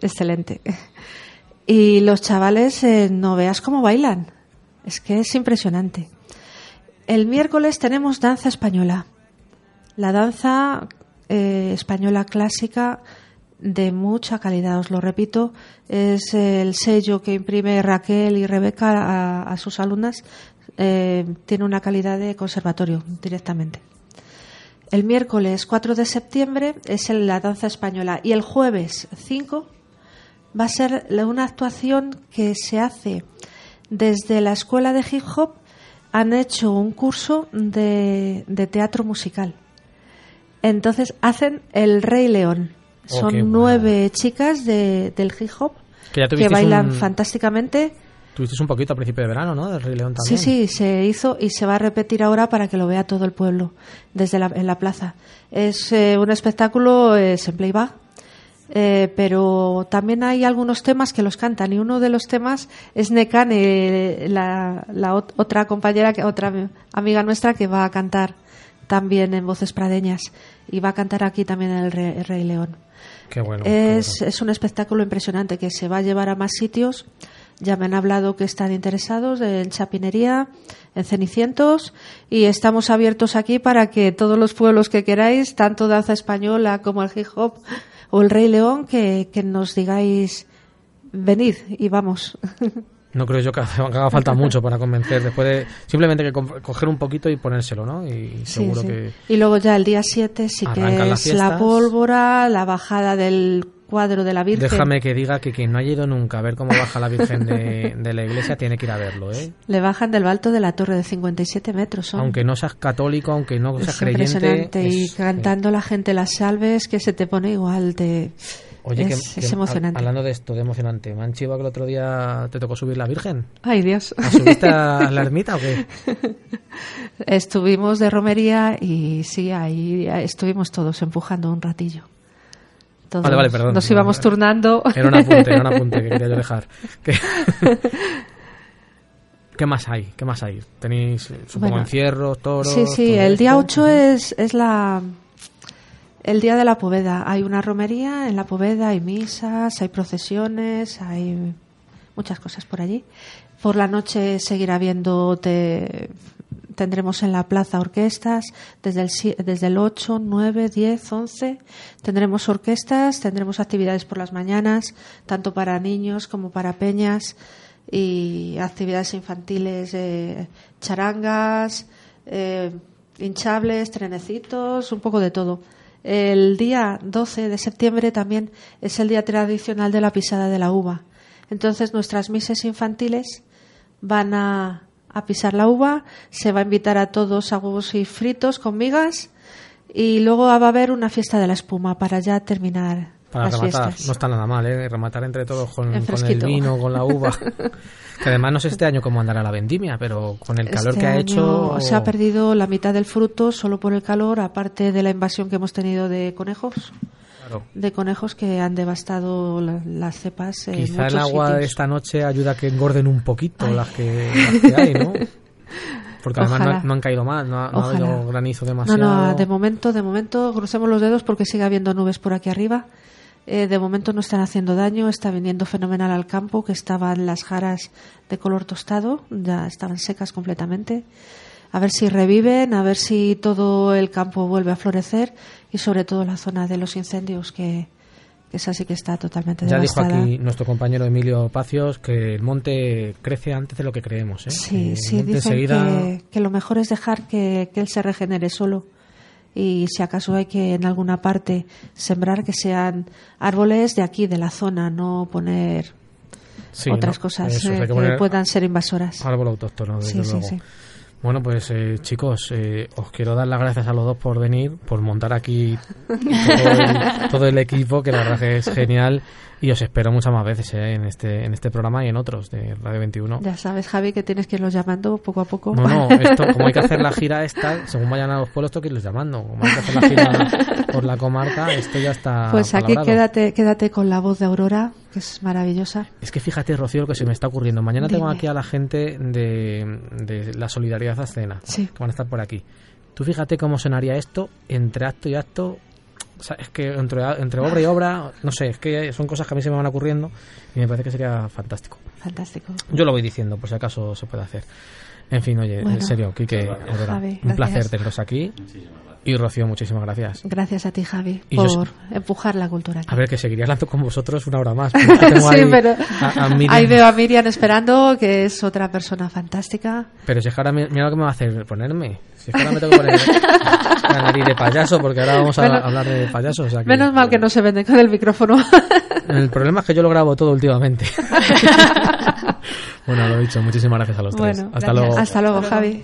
excelente. [laughs] Y los chavales, eh, no veas cómo bailan. Es que es impresionante. El miércoles tenemos danza española. La danza eh, española clásica de mucha calidad, os lo repito, es el sello que imprime Raquel y Rebeca a, sus alumnas. eh, tiene una calidad de conservatorio directamente. El miércoles 4 de septiembre es la danza española y el jueves 5 va a ser una actuación que se hace desde la escuela de hip hop. Han hecho un curso de teatro musical. Entonces hacen El Rey León. Oh, Son nueve chicas de, del hip hop Que bailan un- fantásticamente. Tuvisteis un poquito a principio de verano, ¿no? Del Rey León Sí, también. sí, se hizo y se va a repetir ahora para que lo vea todo el pueblo desde la, en la plaza. Es eh, un espectáculo, es en playback, eh, pero también hay algunos temas que los cantan y uno de los temas es Nekane, la, la ot- otra compañera, que, otra amiga nuestra que va a cantar también en voces pradeñas y va a cantar aquí también en el Re- el Rey León. Qué bueno. qué Es, es un espectáculo impresionante que se va a llevar a más sitios. Ya me han hablado que están interesados en Chapinería, en Cenicientos, y estamos abiertos aquí para que todos los pueblos que queráis, tanto danza española como el hip hop o el Rey León, que, que nos digáis, venid y vamos. [laughs] No creo yo [laughs] que haga falta mucho para convencer. Después de simplemente que co- coger un poquito y ponérselo, ¿no? Y seguro sí. que. Y luego ya el día 7 sí que es la pólvora, la bajada del cuadro de la Virgen. Déjame que diga que quien no haya ido nunca a ver cómo baja la Virgen de, de la iglesia tiene que ir a verlo, ¿eh? [laughs] Le bajan del alto de la torre de 57 metros. son. Aunque no seas católico, aunque no seas Es creyente. impresionante y es- cantando la gente las salves que se te pone igual de Oye, es, que, es que- emocionante. Hablando de esto, de emocionante, ¿me han chivado que el otro día te tocó subir la Virgen? Ay Dios. ¿La subiste a [laughs] la ermita o qué? Estuvimos de romería y sí, ahí estuvimos todos empujando un ratillo. Todos Vale, vale, perdón. Nos íbamos turnando. Era un apunte, era un apunte que quería yo [laughs] dejar. ¿Qué, [laughs] ¿Qué más hay? ¿Qué más hay? ¿Tenéis, supongo, Bueno, encierros, toros? Sí, sí, el día esto? 8 es, es la el día de la Poveda. Hay una romería en la Poveda, hay misas, hay procesiones, hay muchas cosas por allí. Por la noche seguirá habiendo, te- tendremos en la plaza orquestas desde el, desde el 8, 9, 10, 11. Tendremos orquestas, tendremos actividades por las mañanas, tanto para niños como para peñas y actividades infantiles, eh, charangas, eh, hinchables, trenecitos, un poco de todo. El día 12 de septiembre también es el día tradicional de la pisada de la uva. Entonces nuestras mises infantiles van a, a pisar la uva, se va a invitar a todos a huevos y fritos con migas y luego va a haber una fiesta de la espuma para ya terminar Para las rematar, fiestas. no está nada mal, ¿eh? Rematar entre todos con, con el vino, con la uva. [laughs] que además no sé este año cómo andará la vendimia, pero con el calor Este que ha año hecho... Se ha perdido la mitad del fruto solo por el calor, aparte de la invasión que hemos tenido de conejos. Claro. De conejos que han devastado la- las cepas. en Quizá el agua de esta noche ayuda a que engorden un poquito las que, las que hay, ¿no? [laughs] Porque además no, han- no han caído más, no ha, no ha habido granizo No, demasiado. no, de momento, de momento, crucemos los dedos porque sigue habiendo nubes por aquí arriba. Eh, de momento no están haciendo daño, está viniendo fenomenal al campo, que estaban las jaras de color tostado, ya estaban secas completamente. A ver si reviven, a ver si todo el campo vuelve a florecer y sobre todo la zona de los incendios, que, que esa sí que está totalmente Ya dijo aquí nuestro compañero Emilio Pacios que el monte crece antes de lo que creemos. ¿eh? Sí, el sí, dicen enseguida- que, que lo mejor es dejar que, que él se regenere solo. Y si acaso hay que en alguna parte sembrar que sean árboles de aquí, de la zona, no poner Sí, otras ¿no? cosas Eso, eh, que puedan ser invasoras. Árbol autóctono, desde Sí, sí, luego. sí. Bueno, pues eh, chicos, eh, os quiero dar las gracias a los dos por venir, por montar aquí [laughs] todo el, todo el equipo, que la verdad que es genial. Y os espero muchas más veces eh, en este en este programa y en otros de Radio 21. Ya sabes, Javi, que tienes que irlos llamando poco a poco. No, no, [laughs] esto, como hay que hacer la gira esta, según vayan a los pueblos, tengo que irlos llamando. Como hay que hacer la gira por la comarca, esto ya está. Pues aquí palabrado. quédate, quédate con la voz de Aurora, que es maravillosa. Es que fíjate, Rocío, lo que se me está ocurriendo. Mañana tengo aquí a la gente de, de la Solidaridad Escena, Sí. que van a estar por aquí. Tú fíjate cómo sonaría esto entre acto y acto. O sea, es que entre, entre obra y obra, no sé, es que son cosas que a mí se me van ocurriendo y me parece que sería fantástico. Fantástico. Yo lo voy diciendo, por si acaso se puede hacer. En fin, oye, Bueno, en serio, Quique, Javi, un gracias. placer teneros aquí. Y Rocío, muchísimas gracias. Gracias a ti, Javi, Y por empujar la cultura. aquí. A ver, que seguiría hablando con vosotros una hora más. pero es que tengo sí, ahí pero a- a Miriam. ahí veo a Miriam esperando, que es otra persona fantástica. Pero si es que ahora mi- mira lo que me va a hacer ponerme. Si es que ahora me tengo que poner [laughs] la nariz de payaso, porque ahora vamos a Menos- hablar de payaso. o sea que- Menos mal que no se vende con el micrófono. [laughs] El problema es que yo lo grabo todo últimamente. [laughs] bueno, lo dicho, muchísimas gracias a los tres. bueno, Hasta gracias. luego. Hasta luego, Javi.